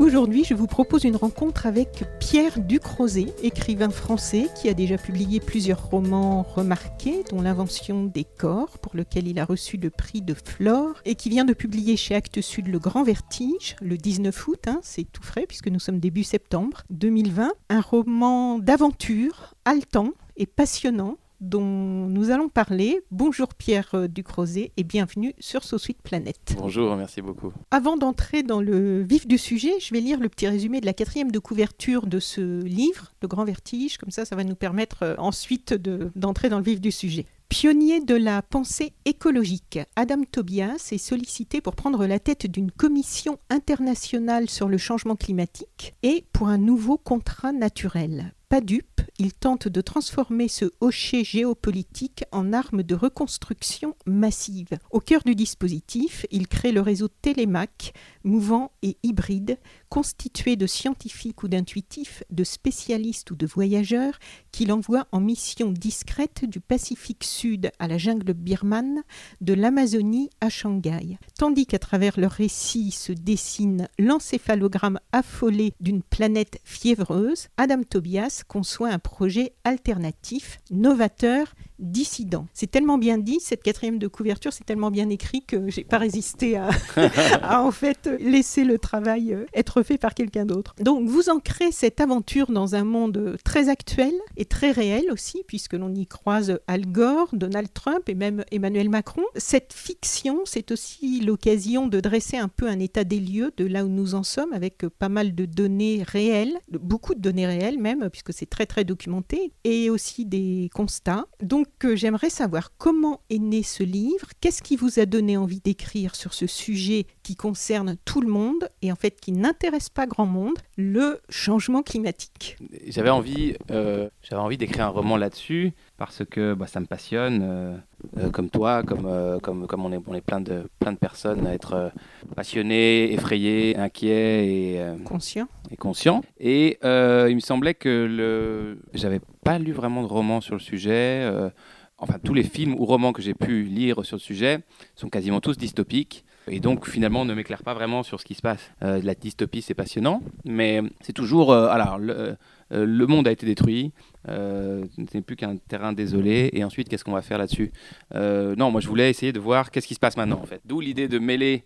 Aujourd'hui, je vous propose une rencontre avec Pierre Ducrozet, écrivain français qui a déjà publié plusieurs romans remarqués, dont L'invention des corps, pour lequel il a reçu le prix de Flore, et qui vient de publier chez Actes Sud Le Grand Vertige, le 19 août, hein, c'est tout frais puisque nous sommes début septembre 2020, un roman d'aventure haletant et passionnant dont nous allons parler. Bonjour Pierre Ducrozet et bienvenue sur So Sweet Planet. Bonjour, merci beaucoup. Avant d'entrer dans le vif du sujet, je vais lire le petit résumé de la quatrième de couverture de ce livre, Le Grand Vertige, comme ça ça va nous permettre euh, ensuite d'entrer dans le vif du sujet. Pionnier de la pensée écologique, Adam Tobias est sollicité pour prendre la tête d'une commission internationale sur le changement climatique et pour un nouveau contrat naturel. Pas dupe, il tente de transformer ce hocher géopolitique en arme de reconstruction massive. Au cœur du dispositif, il crée le réseau Télémac, mouvant et hybride, constitué de scientifiques ou d'intuitifs, de spécialistes ou de voyageurs, qu'il envoie en mission discrète du Pacifique Sud à la jungle birmane, de l'Amazonie à Shanghai. Tandis qu'à travers leur récit se dessine l'encéphalogramme affolé d'une planète fiévreuse, Adam Tobias conçoit un projet alternatif, novateur, dissident. C'est tellement bien dit, cette quatrième de couverture, c'est tellement bien écrit que j'ai pas résisté à, à, en fait laisser le travail euh, être fait par quelqu'un d'autre. Donc vous ancrez cette aventure dans un monde très actuel et très réel aussi, puisque l'on y croise Al Gore, Donald Trump et même Emmanuel Macron. Cette fiction, c'est aussi l'occasion de dresser un peu un état des lieux de là où nous en sommes, avec pas mal de données réelles, beaucoup de données réelles même, puisque c'est très très documenté, et aussi des constats. Donc euh, j'aimerais savoir comment est né ce livre, qu'est-ce qui vous a donné envie d'écrire sur ce sujet qui concerne tout le monde et en fait qui n'intéresse pas grand monde, le changement climatique. J'avais envie, euh, j'avais envie d'écrire un roman là-dessus parce que bah, ça me passionne, euh, euh, comme toi, comme, euh, comme, comme on est, on est plein, de, plein de personnes à être passionnés, effrayés, inquiets et euh, Conscient et conscients. Et il me semblait que le... j'avais pas lu vraiment de roman sur le sujet. euh, enfin, tous les films ou romans que j'ai pu lire sur le sujet sont quasiment tous dystopiques. Et donc, finalement, ne m'éclaire pas vraiment sur ce qui se passe. Euh, la dystopie, c'est passionnant, mais c'est toujours. euh, alors, le, le monde a été détruit, ce n'est plus qu'un terrain désolé, et ensuite, qu'est-ce qu'on va faire là-dessus? Non, moi, je voulais essayer de voir qu'est-ce qui se passe maintenant, en fait. D'où l'idée de mêler.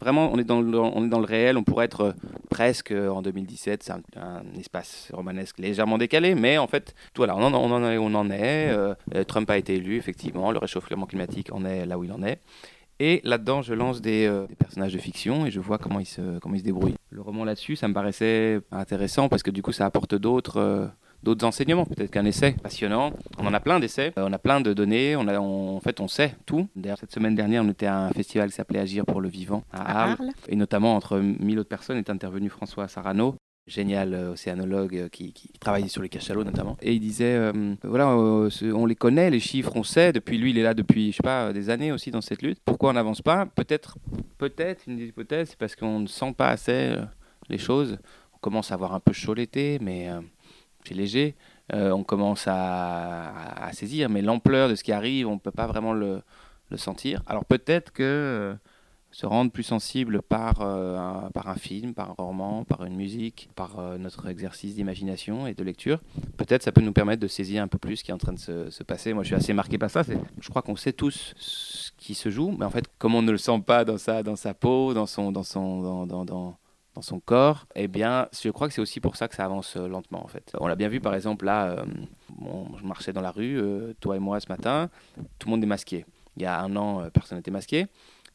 Vraiment, on est dans le, réel, on pourrait être euh, presque euh, en 2017, c'est un, espace romanesque légèrement décalé, mais en fait, tout, voilà, on en, on en est, euh, Trump a été élu, effectivement, le réchauffement climatique en est là où il en est. Et là-dedans, je lance des, personnages de fiction et je vois comment ils se, comment ils se débrouillent. Le roman là-dessus, ça me paraissait intéressant parce que du coup, ça apporte d'autres d'autres enseignements. Peut-être qu'un essai passionnant. On en a plein d'essais, euh, on a plein de données. On a, on- en fait, on sait tout. D'ailleurs, cette semaine dernière, on était à un festival qui s'appelait Agir pour le vivant à à Arles. Arles. Et notamment, entre 1000 autres personnes, est intervenu François Sarano, génial euh, océanologue euh, qui, qui travaille sur les cachalots notamment. Et il disait, euh, voilà, on les connaît, les chiffres, on sait. Depuis lui, il est là depuis, je sais pas, des années aussi dans cette lutte. Pourquoi on n'avance pas? Peut-être, peut-être, une des hypothèses, c'est parce qu'on ne sent pas assez les choses. On commence à avoir un peu chaud l'été, mais c'est léger. Euh, on commence à, saisir, mais l'ampleur de ce qui arrive, on ne peut pas vraiment le, sentir. Alors peut-être que euh, se rendre plus sensible par, euh, un, par un film, par un roman, par une musique, par notre exercice d'imagination et de lecture, peut-être ça peut nous permettre de saisir un peu plus ce qui est en train de se, se passer. Moi, je suis assez marqué par ça. Je crois qu'on sait tous ce qui se joue, mais en fait, comme on ne le sent pas dans sa, dans sa peau, dans son, dans son, dans, dans- dans son corps, eh bien, je crois que c'est aussi pour ça que ça avance euh, lentement, en fait. On l'a bien vu, par exemple, là, euh, je marchais dans la rue, euh, toi et moi ce matin, tout le monde est masqué. Il y a un an, personne n'était masqué.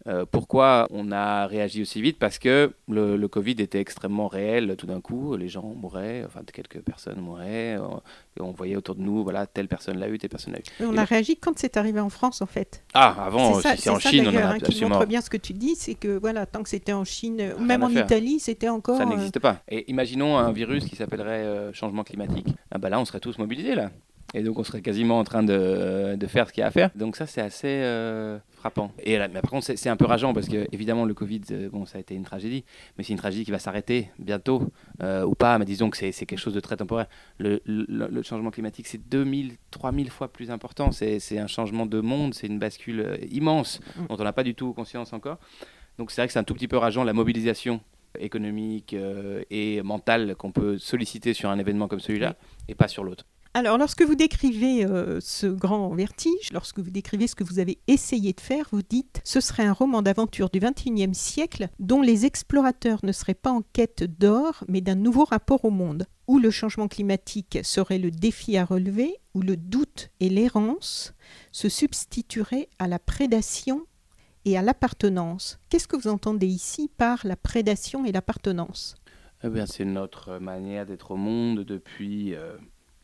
Euh, pourquoi on a réagi aussi vite? Parce que le, le, Covid était extrêmement réel tout d'un coup. Les gens mouraient, enfin quelques personnes mouraient. On, on voyait autour de nous, voilà, telle personne l'a eu, telle personne l'a eu. On et a réagi quand c'est arrivé en France, en fait. Ah, avant, c'est en ça, Chine, on a hein, absolument... qui montre bien ce que tu dis, c'est que voilà, tant que c'était en Chine, ou même en faire. Italie, c'était encore. Ça n'existe pas. Et imaginons un virus qui s'appellerait euh, changement climatique. Ah bah là, on serait tous mobilisés là. Et donc on serait quasiment en train de, de faire ce qu'il y a à faire. Donc ça c'est assez euh, frappant. Et là, mais par contre c'est un peu rageant parce que évidemment le Covid, euh, bon ça a été une tragédie, mais c'est une tragédie qui va s'arrêter bientôt euh, ou pas. Mais disons que c'est quelque chose de très temporaire. Le, le, le changement climatique c'est 2000, 3000 fois plus important. C'est un changement de monde, c'est une bascule immense dont on n'a pas du tout conscience encore. Donc c'est vrai que c'est un tout petit peu rageant la mobilisation économique euh, et mentale qu'on peut solliciter sur un événement comme celui-là et pas sur l'autre. Alors, lorsque vous décrivez euh, ce grand vertige, lorsque vous décrivez ce que vous avez essayé de faire, vous dites ce serait un roman d'aventure du XXIe siècle dont les explorateurs ne seraient pas en quête d'or, mais d'un nouveau rapport au monde, où le changement climatique serait le défi à relever, où le doute et l'errance se substitueraient à la prédation et à l'appartenance. Qu'est-ce que vous entendez ici par la prédation et l'appartenance? Eh bien, C'est notre manière d'être au monde depuis euh,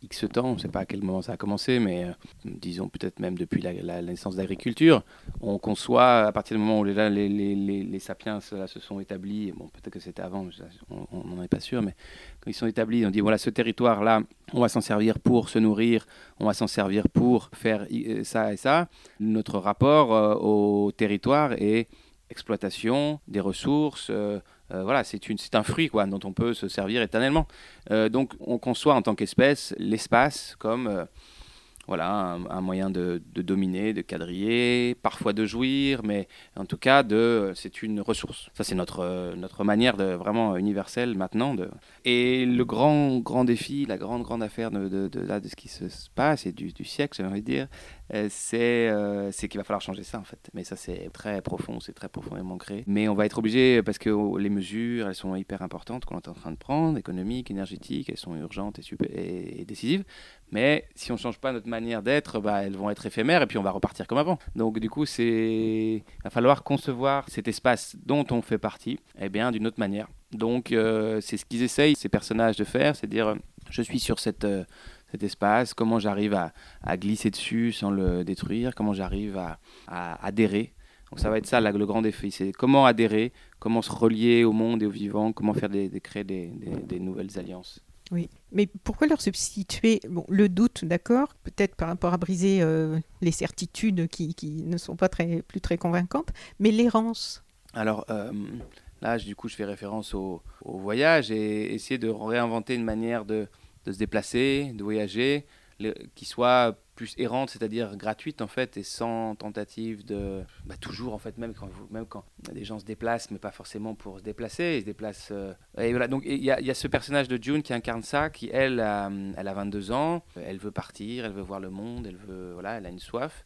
X temps. On ne sait pas à quel moment ça a commencé, mais euh, disons peut-être même depuis la, naissance de l'agriculture. On conçoit, à partir du moment où les, sapiens se sont établis, bon, peut-être que c'était avant, on n'en est pas sûr, mais quand ils sont établis, on dit voilà, ce territoire-là, on va s'en servir pour se nourrir, on va s'en servir pour faire ça et ça. Notre rapport euh, au territoire est exploitation des ressources. Euh, euh, voilà, c'est un fruit quoi, dont on peut se servir éternellement. Euh, donc on conçoit en tant qu'espèce l'espace comme euh, voilà, un, moyen de, de, dominer, de quadriller, parfois de jouir, mais en tout cas, c'est une ressource. Ça, c'est notre, notre manière de, vraiment universelle maintenant. De... Et le grand, grand défi, la grande, grande affaire de, de, de, de ce qui se passe et du, siècle, j'ai envie de dire, c'est euh, qu'il va falloir changer ça en fait. Mais ça c'est très profond, c'est très profondément créé. Mais on va être obligé parce que les mesures, elles sont hyper importantes qu'on est en train de prendre, économiques, énergétiques, elles sont urgentes et, super, et décisives. Mais si on ne change pas notre manière d'être, bah, elles vont être éphémères et puis on va repartir comme avant. Donc du coup, c'est va falloir concevoir cet espace dont on fait partie, eh bien d'une autre manière. Donc euh, c'est ce qu'ils essayent ces personnages de faire, c'est dire je suis sur euh, cet espace, comment j'arrive à, glisser dessus sans le détruire, comment j'arrive à, adhérer. Donc ça va être ça là, le grand défi, c'est comment adhérer, comment se relier au monde et au vivant, comment faire des, créer des, nouvelles alliances. Oui, mais pourquoi leur substituer bon, le doute, d'accord, peut-être par rapport à briser euh, les certitudes qui, qui, ne sont pas très, plus très convaincantes, mais l'errance? Alors euh, là, du coup, je fais référence au, voyage et essayer de réinventer une manière de, de se déplacer, de voyager, qui soit plus errante, c'est-à-dire gratuite en fait, et sans tentative de... Bah, toujours en fait, même quand, même quand des gens se déplacent, mais pas forcément pour se déplacer, ils se déplacent... Euh... Et voilà, donc il y, y, a ce personnage de June qui incarne ça, qui elle, a, elle a 22 ans, elle veut partir, elle veut voir le monde, elle veut... Voilà, elle a une soif.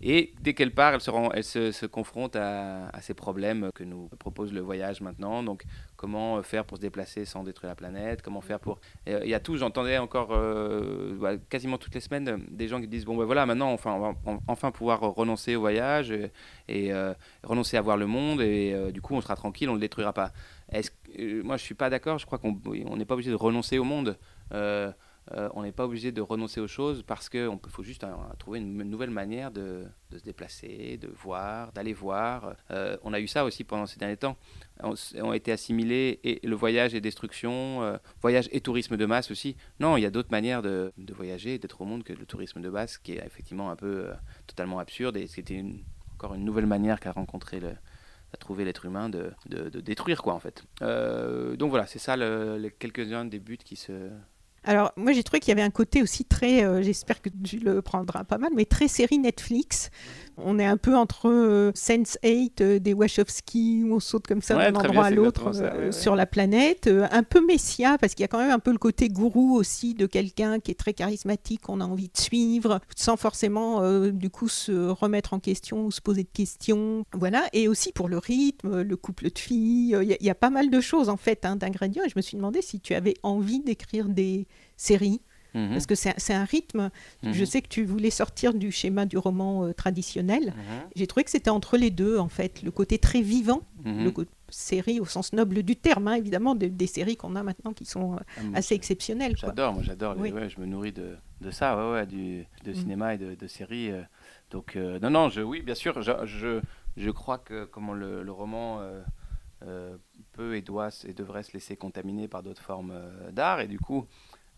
Et dès qu'elle part, elle se, confronte à, ces problèmes que nous propose le voyage maintenant. Donc, comment faire pour se déplacer sans détruire la planète? Comment faire pour... Il y a tout, j'entendais encore euh, quasiment toutes les semaines des gens qui disent, bon ben voilà, maintenant, enfin, on va enfin pouvoir renoncer au voyage et, euh, renoncer à voir le monde et euh, du coup, on sera tranquille, on ne le détruira pas. Moi, je ne suis pas d'accord, je crois qu'on n'est pas obligé de renoncer au monde. Euh, euh, on n'est pas obligé de renoncer aux choses parce qu'il faut juste un, trouver une, une, nouvelle manière de, se déplacer, de voir, d'aller voir. Euh, on a eu ça aussi pendant ces derniers temps. On, a été assimilés et le voyage et destruction, euh, voyage et tourisme de masse aussi. Non, il y a d'autres manières de, de voyager, d'être au monde que le tourisme de masse qui est effectivement un peu euh, totalement absurde et c'était encore une nouvelle manière qu'a rencontré le, à trouver l'être humain de, de, détruire quoi en fait. Euh, donc voilà, c'est ça le, les quelques-uns des buts qui se alors, moi, j'ai trouvé qu'il y avait un côté aussi très, euh, j'espère que tu le prendras pas mal, mais très série Netflix. On est un peu entre euh, Sense8 euh, des Wachowski, où on saute comme ça ouais, d'un endroit à l'autre ouais. sur la planète. un peu Messia, parce qu'il y a quand même un peu le côté gourou aussi de quelqu'un qui est très charismatique, qu'on a envie de suivre, sans forcément, du coup, se remettre en question ou se poser de questions. Voilà. Et aussi pour le rythme, le couple de filles. Il y, y, a pas mal de choses, en fait, hein, d'ingrédients. Et je me suis demandé si tu avais envie d'écrire des séries Mhm. Parce que c'est un rythme. Mhm. Je sais que tu voulais sortir du schéma du roman euh, traditionnel. Mhm. J'ai trouvé que c'était entre les deux, en fait. Le côté très vivant, le côté série au sens noble du terme, hein, évidemment, de- des séries qu'on a maintenant qui sont euh, Ah, assez exceptionnelles. J'adore, moi j'adore. les- Oui. ouais, je me nourris de, de ça, ouais, ouais, du, de Mm. cinéma et de, de séries. euh. donc, non, non, je, oui, bien sûr, je, je, je crois que comment le, le roman peut et doit et devrait se laisser contaminer par d'autres formes d'art. Et du coup,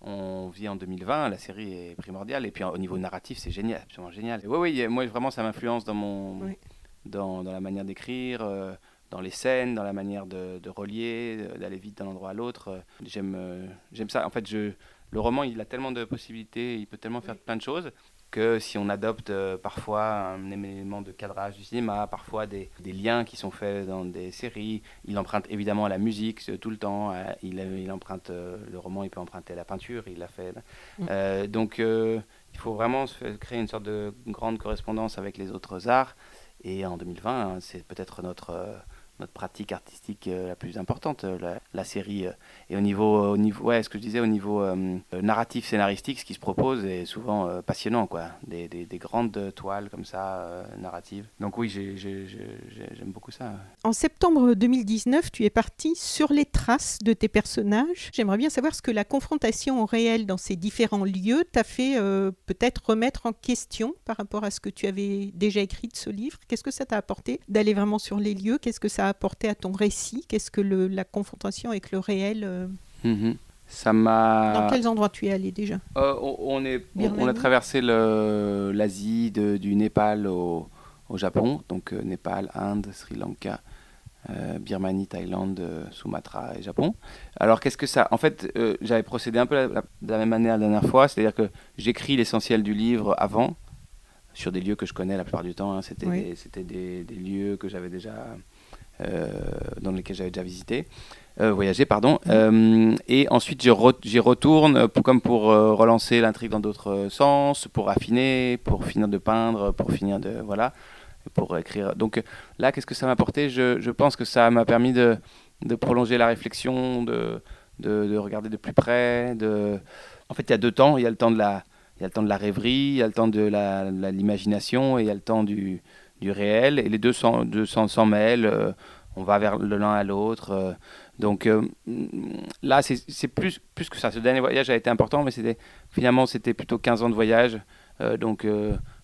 on vit en 2020, la série est primordiale. Et puis au niveau narratif, c'est génial, absolument génial. Ouais, oui, moi vraiment, ça m'influence dans, mon, Oui. dans, dans la manière d'écrire. euh, dans les scènes, dans la manière de, de relier, euh, d'aller vite d'un endroit à l'autre. Euh, J'aime, euh, j'aime ça. En fait, je, le roman, il a tellement de possibilités, il peut tellement faire plein de choses que si on adopte euh, parfois un élément de cadrage du cinéma, parfois des, des liens qui sont faits dans des séries, il emprunte évidemment à la musique euh, tout le temps, à- il, il emprunte euh, le roman, il peut emprunter à la peinture, il l'a fait. Mm. Euh, donc euh, il faut vraiment se créer une sorte de grande correspondance avec les autres arts. Et en 2020, hein, c'est peut-être notre, euh, notre pratique artistique euh, la plus importante, euh, la, série. euh. Et au niveau, au niveau, ouais, ce que je disais, au niveau narratif, scénaristique, ce qui se propose est souvent passionnant, quoi. Des, des- des grandes toiles comme ça, narratives. Donc oui, j'ai- j'ai- j'ai- j'ai- j'aime beaucoup ça. En septembre 2019, tu es parti sur les traces de tes personnages. J'aimerais bien savoir ce que la confrontation au réel dans ces différents lieux t'a fait peut-être remettre en question par rapport à ce que tu avais déjà écrit de ce livre. Qu'est-ce que ça t'a apporté d'aller vraiment sur les lieux? Qu'est-ce que ça apporté à ton récit? Qu'est-ce que le- la confrontation avec le réel euh, Mhm. Ça m'a. Dans quels endroits tu es allé déjà? Euh, on, est, on, on a traversé l'Asie, du Népal au, au Japon, donc euh, Népal, Inde, Sri Lanka, euh, Birmanie, Thaïlande, Sumatra et Japon. Alors qu'est-ce que ça En fait, j'avais procédé un peu la- la- de la même manière la dernière fois, c'est-à-dire que j'écris l'essentiel du livre avant, sur des lieux que je connais la plupart du temps. hein. C'était Oui. des, c'était des, des lieux que j'avais déjà, dans lesquels j'avais déjà visité, euh, voyagé, pardon. Euh, et ensuite, re- j'y retourne pour, comme pour euh, relancer l'intrigue dans d'autres euh, sens, pour affiner, pour finir de peindre, pour finir de voilà, pour écrire. Donc euh, là, qu'est-ce que ça m'a apporté? Je, je pense que ça m'a permis de, de prolonger la réflexion, de, de, de regarder de plus près. De... En fait, il y a deux temps. Il y a le temps de la, il y a le temps de la rêverie, il y a le temps de l'imagination et il y a le temps du, du réel. Et les deux s'en mêlent. euh, on va vers l'un à l'autre. euh, donc euh, là, c'est plus, plus que ça. Ce dernier voyage a été important, mais c'était finalement c'était plutôt 15 ans de voyage. Donc,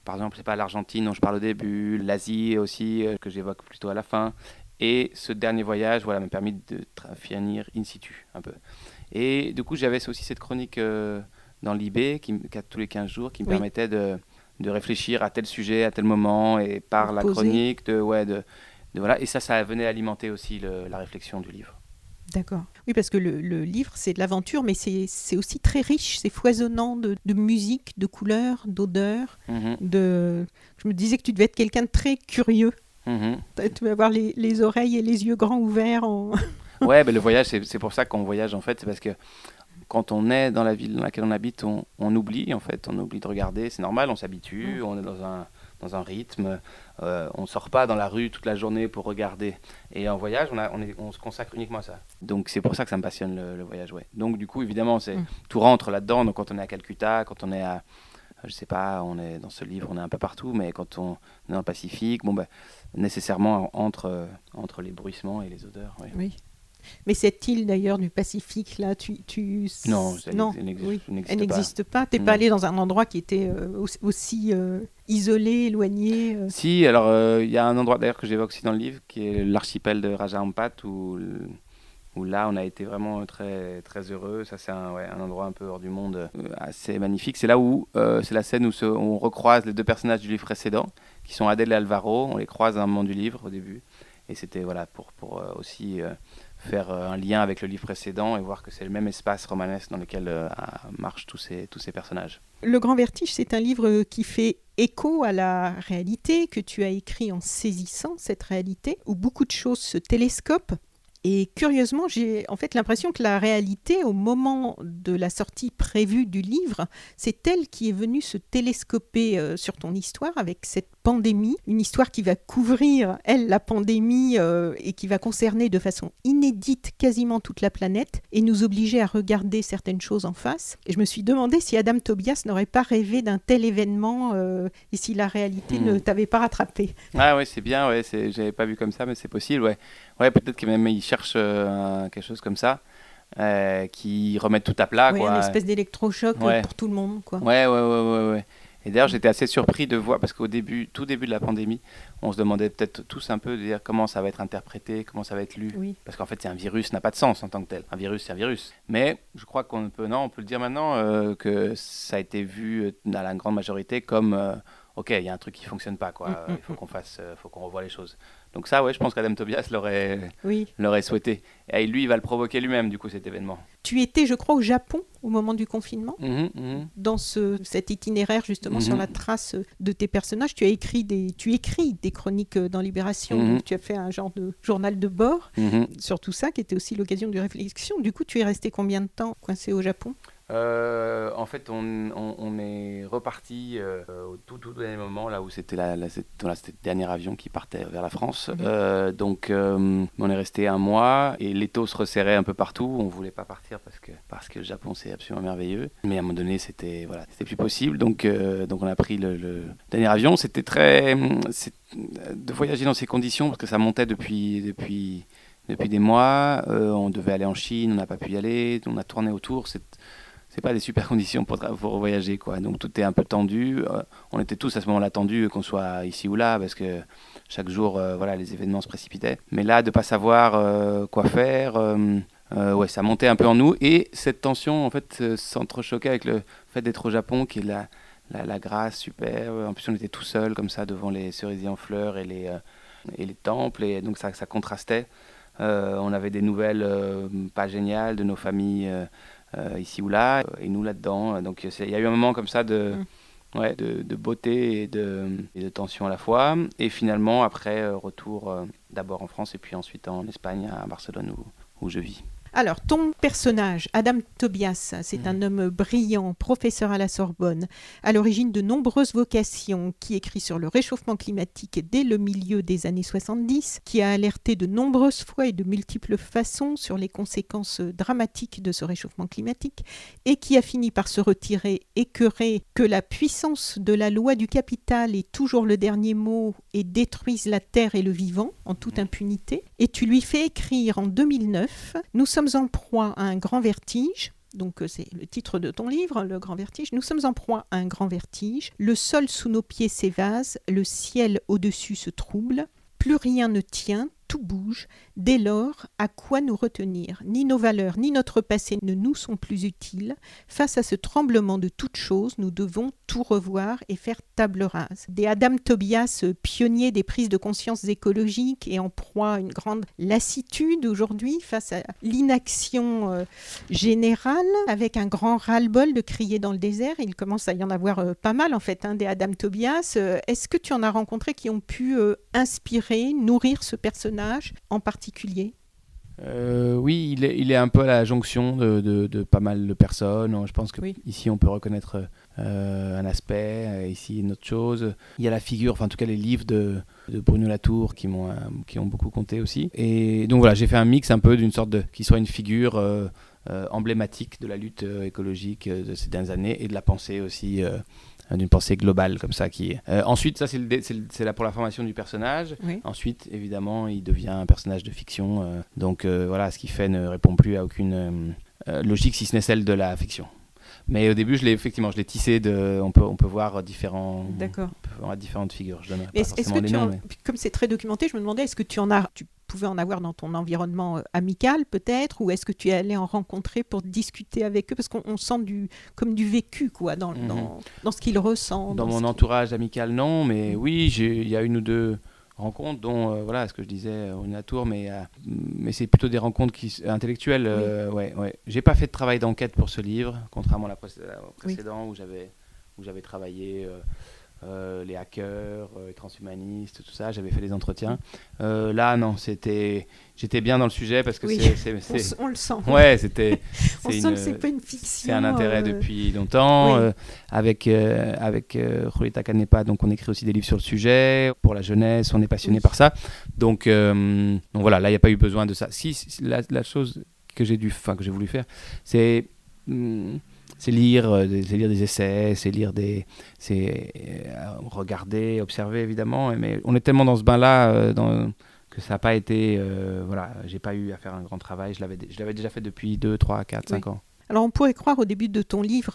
par exemple, c'est pas l'Argentine dont je parle au début, l'Asie aussi euh, que j'évoque plutôt à la fin. Et ce dernier voyage, voilà, m'a permis de finir in situ un peu. Et du coup, j'avais aussi cette chronique euh, dans l'IB qui, m- qui a tous les 15 jours qui me Oui. permettait de, de réfléchir à tel sujet, à tel moment, et par la Poser. chronique, de, ouais, de, de- voilà. Et ça, ça venait alimenter aussi le- la réflexion du livre. D'accord. Oui, parce que le, le livre, c'est de l'aventure, mais c'est aussi très riche, c'est foisonnant de, de musique, de couleurs, d'odeurs. Mhm, De... Je me disais que tu devais être quelqu'un de très curieux. mhm. Tu vas avoir les, les oreilles et les yeux grands ouverts. En... Ouais, ben, le voyage, c'est c'est pour ça qu'on voyage en fait, c'est parce que quand on est dans la ville dans laquelle on habite, on, on oublie en fait, on oublie de regarder, c'est normal, on s'habitue, on est dans un, dans un rythme, euh, on sort pas dans la rue toute la journée pour regarder. Et en voyage, on, a, on, est, on se consacre uniquement à ça. Donc c'est pour ça que ça me passionne le, le voyage, ouais. Donc du coup, évidemment, c'est Mm. tout rentre là-dedans. Donc quand on est à Calcutta, quand on est à je sais pas, on est dans ce livre, on est un peu partout, mais quand on est dans le Pacifique, bon ben nécessairement entre, entre les bruissements et les odeurs. ouais. Oui. Mais cette île d'ailleurs du Pacifique, là, tu... tu... Non, elle non. elle n'existe- oui. elle n'existe Elle pas. n'existe pas. T'es Non. pas allé dans un endroit qui était euh, aussi, euh, isolé, éloigné. euh? Si, alors il y a un endroit d'ailleurs que j'évoque aussi dans le livre, qui est l'archipel de Raja Ampat, où, où là on a été vraiment très, très heureux. Ça c'est un, ouais, un endroit un peu hors du monde, assez magnifique. C'est là où, c'est la scène où se- on recroise les deux personnages du livre précédent, qui sont Adèle et Alvaro. On les croise à un moment du livre au début. Et c'était voilà, pour, pour aussi faire euh, un lien avec le livre précédent et voir que c'est le même espace romanesque dans lequel euh, marchent tous ces, tous ces personnages. Le Grand Vertige, c'est un livre qui fait écho à la réalité, que tu as écrit en saisissant cette réalité, où beaucoup de choses se télescopent. Et curieusement, j'ai en fait l'impression que la réalité, au moment de la sortie prévue du livre, c'est elle qui est venue se télescoper euh, sur ton histoire avec cette pandémie, une histoire qui va couvrir, elle, la pandémie euh, et qui va concerner de façon inédite quasiment toute la planète et nous obliger à regarder certaines choses en face. Et je me suis demandé si Adam Tobias n'aurait pas rêvé d'un tel événement euh, et si la réalité ne Hmm. t'avait pas rattrapé. Ah ouais, c'est bien, ouais, j'avais pas vu comme ça, mais c'est possible, ouais. Ouais, peut-être que même il cherche euh, quelque chose comme ça, euh, qui remette tout à plat, Oui, quoi. un espèce d'électrochoc Ouais. pour tout le monde. Quoi. Ouais, ouais, ouais, ouais, ouais. Et d'ailleurs, j'étais assez surpris de voir, parce qu'au début, tout début de la pandémie, on se demandait peut-être tous un peu de dire comment ça va être interprété, comment ça va être lu. Oui. Parce qu'en fait, c'est un virus, n'a pas de sens en tant que tel. Un virus, c'est un virus. Mais je crois qu'on peut, non, on peut le dire maintenant euh, que ça a été vu euh, dans la grande majorité comme, euh, ok, il y a un truc qui fonctionne pas, quoi. Mm, Euh, Il faut qu'on fasse, euh, faut qu'on revoie les choses. Donc ça, ouais, je pense qu'Adam Tobias l'aurait, Oui. souhaité. Et lui, il va le provoquer lui-même, du coup, cet événement. Tu étais, je crois, au Japon au moment du confinement. Mhm, mhm. Dans ce, cet itinéraire justement Mhm. sur la trace de tes personnages, tu as écrit des, tu écris des chroniques dans Libération. Mhm. donc tu as fait un genre de journal de bord Mhm. sur tout ça, qui était aussi l'occasion de réflexion. Du coup, tu es resté combien de temps coincé au Japon? Euh, en fait, on, on- on est reparti euh, au tout, tout dernier moment, là où c'était la, la- le dernier avion qui partait vers la France. Mhm. Euh, donc, on est resté un mois et l'étau se resserrait un peu partout. On voulait pas partir parce que, parce que le Japon, c'est absolument merveilleux. Mais à un moment donné, c'était voilà, plus possible. Donc, donc, on a pris le, le dernier avion. C'était très. de voyager dans ces conditions parce que ça montait depuis. depuis depuis des mois, Euh, on devait aller en Chine, on n'a pas pu y aller, on a tourné autour, c'est pas des super conditions pour, voyager quoi. Donc tout est un peu tendu. Euh, on était tous à ce moment-là tendus qu'on soit ici ou là parce que chaque jour euh, voilà les événements se précipitaient. Mais là de pas savoir euh, quoi faire, ouais ça montait un peu en nous et cette tension en fait s'entrechoquait avec le fait d'être au Japon qui est la, la, la grâce super. En plus on était tout seul comme ça devant les cerisiers en fleurs et les et les temples et donc ça ça contrastait. On avait des nouvelles pas géniales de nos familles ici ou là, et nous là-dedans. Donc il y a eu un moment comme ça de, ouais, de, de beauté et de, et de tension à la fois. Et finalement, après, euh, retour euh, d'abord en France et puis ensuite en Espagne, à Barcelone où, où je vis. Alors, ton personnage, Adam Tobias, c'est Mhm. un homme brillant, professeur à la Sorbonne, à l'origine de nombreuses vocations, qui écrit sur le réchauffement climatique dès le milieu des années 70, qui a alerté de nombreuses fois et de multiples façons sur les conséquences dramatiques de ce réchauffement climatique, et qui a fini par se retirer écœuré que la puissance de la loi du capital est toujours le dernier mot et détruise la terre et le vivant en toute impunité. Et tu lui fais écrire en 2009 Nous sommes en proie à un grand vertige. Donc euh, c'est le titre de ton livre, Le Grand Vertige. Nous sommes en proie à un grand vertige. Le sol sous nos pieds s'évase, le ciel au-dessus se trouble. Plus rien ne tient, tout bouge. Dès lors, à quoi nous retenir? Ni nos valeurs, ni notre passé ne nous sont plus utiles. Face à ce tremblement de toutes choses, nous devons tout revoir et faire table rase. Des Adam Tobias, pionniers des prises de conscience écologiques et en proie à une grande lassitude aujourd'hui face à l'inaction euh, générale, avec un grand ras-le-bol de crier dans le désert. Il commence à y en avoir euh, pas mal en fait, hein, des Adam Tobias. Euh, Est-ce que tu en as rencontré qui ont pu inspirer, nourrir ce personnage? En particulier Euh, oui, il est, il est un peu à la jonction de, de- de pas mal de personnes. Je pense que Oui. ici on peut reconnaître euh, un aspect, ici une autre chose. Il y a la figure, enfin en tout cas les livres de, de Bruno Latour qui m'ont euh, qui ont beaucoup compté aussi. Et donc voilà, j'ai fait un mix un peu d'une sorte de qui soit une figure euh, emblématique de la lutte écologique de ces dernières années et de la pensée aussi. Euh, d'une pensée globale comme ça qui Euh, ensuite ça c'est là pour la formation du personnage Oui. Ensuite, évidemment, il devient un personnage de fiction. euh, donc euh, voilà, ce qu'il fait ne répond plus à aucune euh, logique, si ce n'est celle de la fiction. Mais au début, je l'ai effectivement, je l'ai tissé. De, on peut, on peut voir différents, D'accord. on peut voir différentes figures. Je donne pas Est-ce que les tu noms, en- mais- comme c'est très documenté, je me demandais est-ce que tu en as, tu pouvais en avoir dans ton environnement euh, amical peut-être, ou est-ce que tu es allé en rencontrer pour discuter avec eux? Parce qu'on on sent du comme du vécu quoi dans, Mhm. dans, dans ce qu'ils ressentent. Dans mon entourage amical, non, mais Mm. oui, il y a une ou deux rencontres, dont euh, voilà ce que je disais euh, au Natour, mais euh, mais c'est plutôt des rencontres qui intellectuelles. euh, ouais, ouais. J'ai pas fait de travail d'enquête pour ce livre, contrairement à la au précédent où j'avais où j'avais travaillé. Euh, euh, les hackers, les transhumanistes, tout ça. J'avais fait des entretiens. là, non, c'était, j'étais bien dans le sujet parce que c'est, on, le sent. Ouais, c'était. on sent que c'est pas une fiction. C'est un intérêt depuis longtemps. avec avec Canepa, donc on écrit aussi des livres sur le sujet pour la jeunesse. On est passionné par ça. Donc, donc voilà, là, il n'y a pas eu besoin de ça. Si, la, la chose que j'ai dû, enfin que j'ai voulu faire, c'est hmm, c'est lire, euh, c'est lire des essais, c'est lire des, c'est euh, regarder, observer évidemment. Mais on est tellement dans ce bain-là euh, dans, que ça n'a pas été, voilà, j'ai pas eu à faire un grand travail. Je l'avais, je l'avais déjà fait depuis 2, 3, 4, 5 ans. Alors on pourrait croire au début de ton livre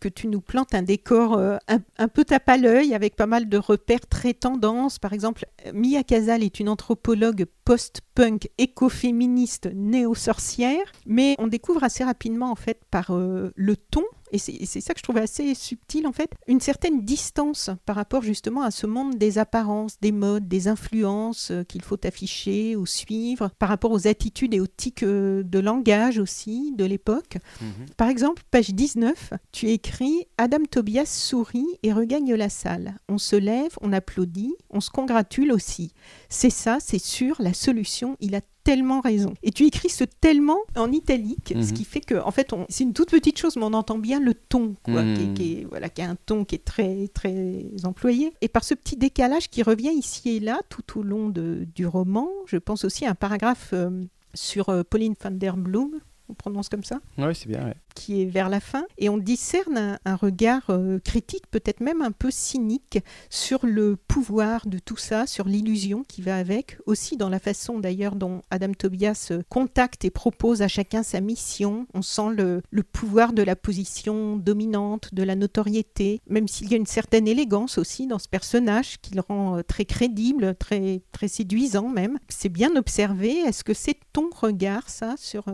que tu nous plantes un décor un, un, peu tape à l'œil avec pas mal de repères très tendances. Par exemple, Mia Casal est une anthropologue post-punk écoféministe néo-sorcière, mais on découvre assez rapidement en fait par le ton et c'est ça que je trouvais assez subtil en fait, une certaine distance par rapport justement à ce monde des apparences, des modes, des influences euh, qu'il faut afficher ou suivre, par rapport aux attitudes et aux tics euh, de langage aussi de l'époque. Mhm. Par exemple, page 19, tu écris Adam Tobias sourit et regagne la salle. On se lève, on applaudit, on se congratule aussi. C'est ça, c'est sûr, la solution. Il a tellement raison. Et tu écris ce tellement en italique, ce mhm. qui fait que, en fait, c'est une toute petite chose, mais on entend bien le ton, quoi, qui, mhm. voilà, qui a un ton qui est très, très employé. Et par ce petit décalage qui revient ici et là tout au long de, du roman, je pense aussi à un paragraphe euh, sur euh, Pauline van der Bloem, on prononce comme ça Oui, c'est bien. Qui est vers la fin. Et on discerne un, regard euh, critique, peut-être même un peu cynique, sur le pouvoir de tout ça, sur l'illusion qui va avec. Aussi dans la façon d'ailleurs dont Adam Tobias euh, contacte et propose à chacun sa mission. On sent le, pouvoir de la position dominante, de la notoriété, même s'il y a une certaine élégance aussi dans ce personnage qui le rend euh, très crédible, très, très séduisant même. C'est bien observé. Est-ce que c'est ton regard, ça, sur...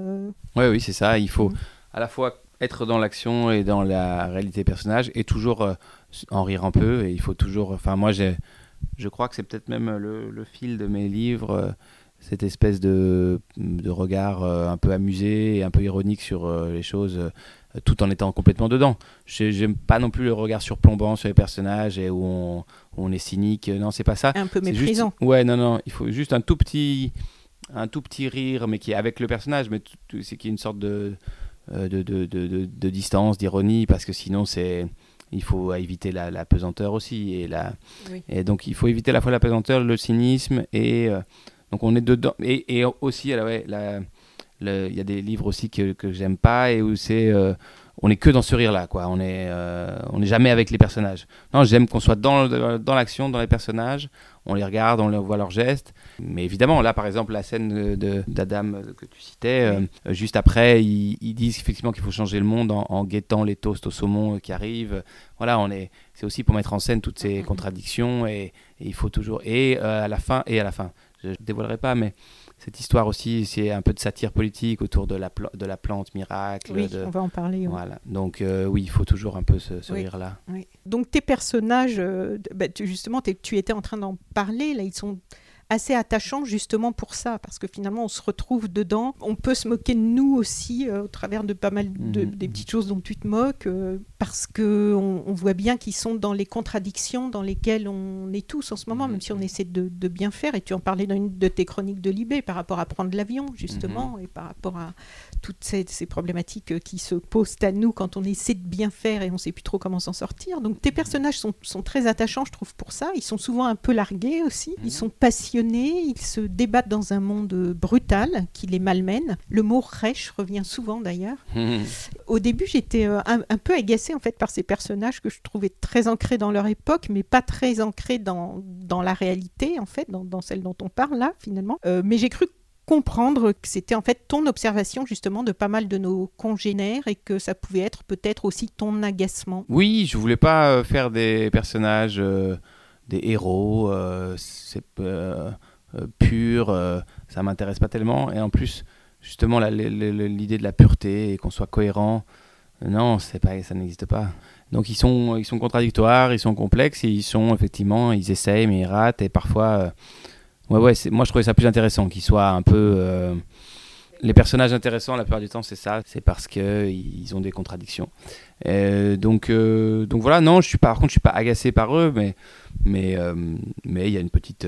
Oui, oui, c'est ça. Il faut mm. à la fois être dans l'action et dans la réalité des personnages et toujours euh, en rire un peu. Et il faut toujours. Enfin, moi, je crois que c'est peut-être même le, fil de mes livres, euh, cette espèce de, de regard euh, un peu amusé et un peu ironique sur les choses, tout en étant complètement dedans. J'aime pas non plus le regard surplombant sur les personnages et où on, on est cynique. Non, c'est pas ça. Un peu méprisant. Ouais, non, non. Il faut juste un tout petit un tout petit rire, mais qui est avec le personnage, mais c'est qui est une sorte de, euh, de, de, de, distance, d'ironie, parce que sinon c'est il faut éviter la, la, pesanteur aussi et la et donc il faut éviter à la fois la pesanteur, le cynisme et euh, donc on est dedans et, et aussi ouais, il y a des livres aussi que, que j'aime pas et où c'est euh, on est que dans ce rire là quoi on est on n'est jamais avec les personnages non j'aime qu'on soit dans, dans l'action dans les personnages on les regarde, on voit leurs gestes. Mais évidemment, là, par exemple, la scène d'Adam que tu citais, euh, juste après, ils, disent effectivement qu'il faut changer le monde en, guettant les toasts au saumon qui arrivent. Voilà, on est, c'est aussi pour mettre en scène toutes ces contradictions et, il faut toujours. Et euh, à la fin, et à la fin, je ne dévoilerai pas, mais cette histoire aussi, c'est un peu de satire politique autour de la, de la plante miracle. Oui, on va en parler. Voilà. Donc euh, oui, il faut toujours un peu ce, rire-là. Donc tes personnages, bah, justement, tu étais en train d'en parler, là, ils sont assez attachant justement pour ça, parce que finalement on se retrouve dedans. On peut se moquer de nous aussi euh, au travers de pas mal de, mhm. des petites choses dont tu te moques, euh, parce que on, voit bien qu'ils sont dans les contradictions dans lesquelles on est tous en ce moment, même si on mhm. essaie de, bien faire. Et tu en parlais dans une de tes chroniques de Libé par rapport à prendre l'avion justement, mhm. et par rapport à toutes ces, problématiques euh, qui se posent à nous quand on essaie de bien faire et on ne sait plus trop comment s'en sortir. Donc tes personnages sont, sont, très attachants, je trouve, pour ça. Ils sont souvent un peu largués aussi. Ils sont passionnés, ils se débattent dans un monde brutal qui les malmène. Le mot rêche revient souvent d'ailleurs. Au début, j'étais euh, un, peu agacée en fait par ces personnages que je trouvais très ancrés dans leur époque, mais pas très ancrés dans, dans la réalité en fait, dans, dans celle dont on parle là finalement. Euh, mais j'ai cru comprendre que c'était en fait ton observation justement de pas mal de nos congénères et que ça pouvait être peut-être aussi ton agacement. Oui, je voulais pas euh, faire des personnages, euh, des héros, euh, c'est pur, ça m'intéresse pas tellement. Et en plus, justement, l'idée de la pureté et qu'on soit cohérent, non, c'est pas, ça n'existe pas. Donc ils sont, ils sont contradictoires, ils sont complexes, et ils sont effectivement, ils essayent mais ils ratent et parfois Ouais, ouais, moi je trouvais ça plus intéressant qu'il soit un peu. Euh, les personnages intéressants, la plupart du temps, c'est ça. C'est parce qu'ils ont des contradictions. donc, donc voilà, non, je suis pas, par contre, je suis pas agacé par eux, mais mais mais il y a une petite,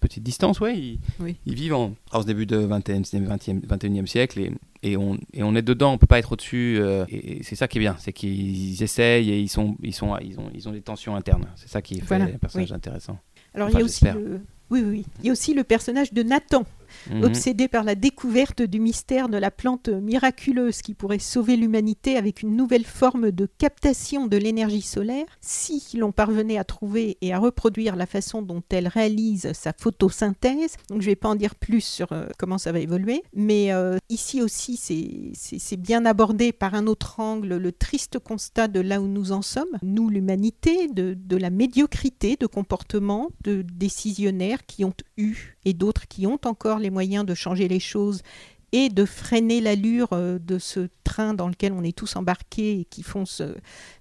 petite distance, ouais. Ils, ils vivent en, en, ce début de 21e, 21e siècle et et on, et on est dedans, on peut pas être au-dessus. Euh, et, c'est ça qui est bien, c'est qu'ils essayent et ils, sont, ils, sont, ils, ont, ils ont des tensions internes. C'est ça qui fait les personnages intéressants. Alors il y a aussi le... oui, oui, il y a aussi le personnage de Nathan Mhm. obsédé par la découverte du mystère de la plante miraculeuse qui pourrait sauver l'humanité avec une nouvelle forme de captation de l'énergie solaire, si l'on parvenait à trouver et à reproduire la façon dont elle réalise sa photosynthèse. Donc je ne vais pas en dire plus sur euh, comment ça va évoluer, mais euh, ici aussi c'est bien abordé par un autre angle le triste constat de là où nous en sommes, nous l'humanité, de, de la médiocrité de comportement de décisionnaires qui ont eu et d'autres qui ont encore les moyens de changer les choses et de freiner l'allure euh, de ce train dans lequel on est tous embarqués et qui fonce euh,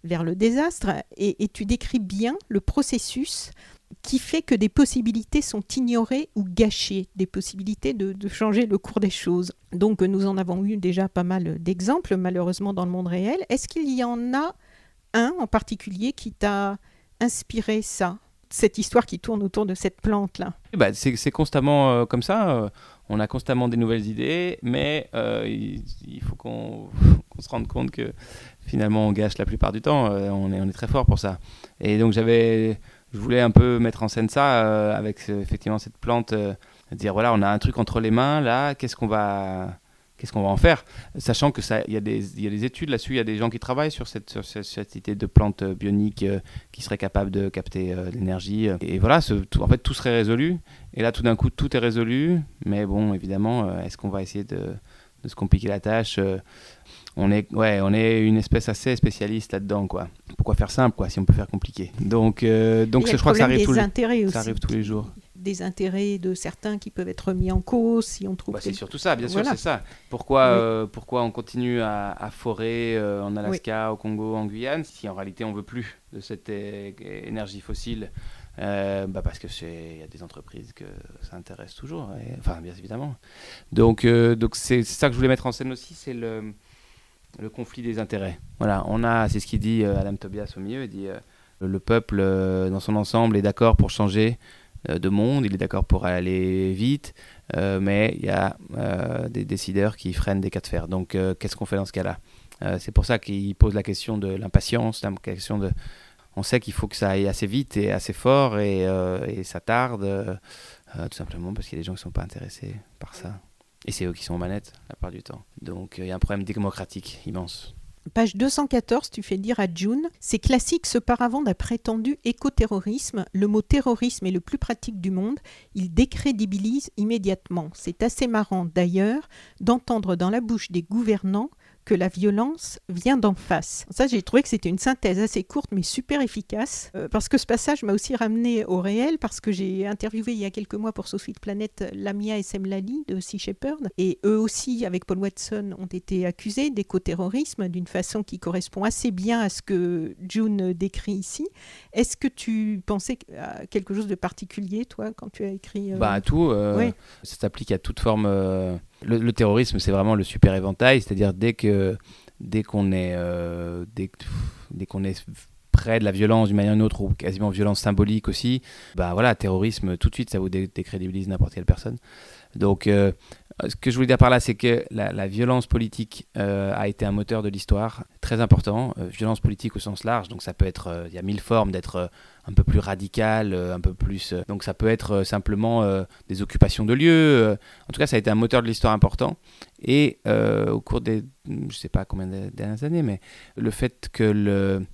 vers le désastre. Et, tu décris bien le processus qui fait que des possibilités sont ignorées ou gâchées, des possibilités de, de, changer le cours des choses. Donc nous en avons eu déjà pas mal d'exemples, malheureusement, dans le monde réel. Est-ce qu'il y en a un en particulier qui t'a inspiré ça? Cette histoire qui tourne autour de cette plante-là bah, C'est constamment euh, comme ça. Euh, on a constamment des nouvelles idées, mais euh, il, faut qu'on se rende compte que finalement on gâche la plupart du temps. on, est, on est très fort pour ça. Et donc j'avais, je voulais un peu mettre en scène ça avec effectivement cette plante, dire voilà, on a un truc entre les mains là, qu'est-ce qu'on va qu'est-ce qu'on va en faire Sachant que y, a des, études là-dessus, il y a des gens qui travaillent sur cette, sur idée de plantes euh, bioniques euh, qui seraient capables de capter euh, l'énergie. Et voilà, en fait, tout serait résolu. Et là, tout d'un coup, tout est résolu. Mais bon, évidemment, est-ce qu'on va essayer de, de, se compliquer la tâche on est, ouais, on est une espèce assez spécialiste là-dedans, quoi. Pourquoi faire simple, quoi, si on peut faire compliqué? Donc, donc je crois que ça arrive, tous les, ça arrive tous les jours des intérêts de certains qui peuvent être mis en cause si on trouve. Bah, c'est surtout ça, bien sûr, c'est ça. Pourquoi, euh, pourquoi on continue à, forer euh, en Alaska, au Congo, en Guyane, si en réalité on veut plus de cette énergie fossile euh, bah parce que il y a des entreprises que ça intéresse toujours, enfin bien évidemment. Donc donc c'est ça que je voulais mettre en scène aussi, c'est le le conflit des intérêts. Voilà, on a, c'est ce qu'il dit Adam Tobias au milieu, il dit le peuple dans son ensemble est d'accord pour changer euh, de monde, il est d'accord pour aller vite, euh, mais il y a euh, des décideurs qui freinent des cas de fer. Donc qu'est-ce qu'on fait dans ce cas-là? C'est pour ça qu'il pose la question de l'impatience, la question de... On sait qu'il faut que ça aille assez vite et assez fort et, ça tarde, tout simplement parce qu'il y a des gens qui ne sont pas intéressés par ça. Et c'est eux qui sont aux manettes la plupart du temps. Donc il y a un problème démocratique immense. Page 214, tu fais dire à June C'est classique ce paravent d'un prétendu écoterrorisme. Le mot terrorisme est le plus pratique du monde. Il décrédibilise immédiatement. C'est assez marrant d'ailleurs d'entendre dans la bouche des gouvernants que la violence vient d'en face. Ça, j'ai trouvé que c'était une synthèse assez courte mais super efficace, euh, parce que ce passage m'a aussi ramené au réel, parce que j'ai interviewé il y a quelques mois pour So Sweet Planet Lamia et Semlali de Sea Shepherd, et eux aussi, avec Paul Watson, ont été accusés d'écoterrorisme d'une façon qui correspond assez bien à ce que June décrit ici. Est-ce que tu pensais à quelque chose de particulier, toi, quand tu as écrit euh... Bah, à tout. Euh, ça s'applique à toute forme le, terrorisme, c'est vraiment le super éventail, c'est-à-dire dès que dès qu'on est euh, dès, qu'on est près de la violence d'une manière ou d'une autre, ou quasiment violence symbolique aussi, bah voilà, terrorisme, tout de suite, ça vous décrédibilise n'importe quelle personne. Donc, euh, ce que je voulais dire par là, c'est que la, violence politique euh, a été un moteur de l'histoire très important. Euh, violence politique au sens large, donc ça peut être, il y a mille formes d'être un peu plus radical, un peu plus. donc ça peut être simplement des occupations de lieux. en tout cas, ça a été un moteur de l'histoire important. Et au cours des, je sais pas combien de dernières années, mais le fait que le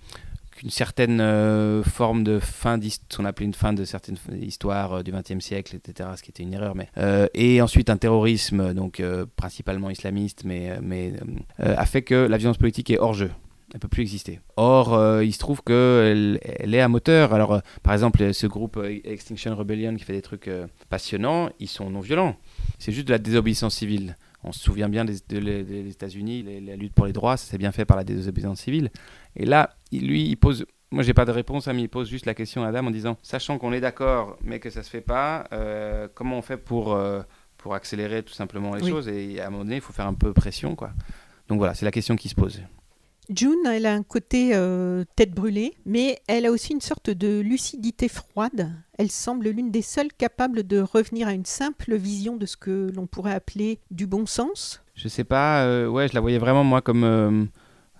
une certaine euh, forme de fin, qu'on appelait une fin de certaines histoires euh, du XXe siècle, etc., ce qui était une erreur, mais euh, et ensuite un terrorisme, donc principalement islamiste, mais, mais a fait que la violence politique est hors jeu. Elle ne peut plus exister. Or, il se trouve qu'elle elle est un moteur. Alors, par exemple, ce groupe Extinction Rebellion qui fait des trucs passionnants, ils sont non violents. C'est juste de la désobéissance civile. On se souvient bien des, des États-Unis, la lutte pour les droits, ça s'est bien fait par la désobéissance civile. Et là, lui, il pose. Moi, j'ai pas de réponse, hein, mais il pose juste la question à Adam en disant, sachant qu'on est d'accord, mais que ça se fait pas, euh, comment on fait pour euh, pour accélérer tout simplement les Oui. choses. Et à un moment donné, il faut faire un peu pression, quoi. Donc voilà, c'est la question qui se pose. June, elle a un côté euh, tête brûlée, mais elle a aussi une sorte de lucidité froide. Elle semble l'une des seules capables de revenir à une simple vision de ce que l'on pourrait appeler du bon sens. Je sais pas, ouais, je la voyais vraiment moi comme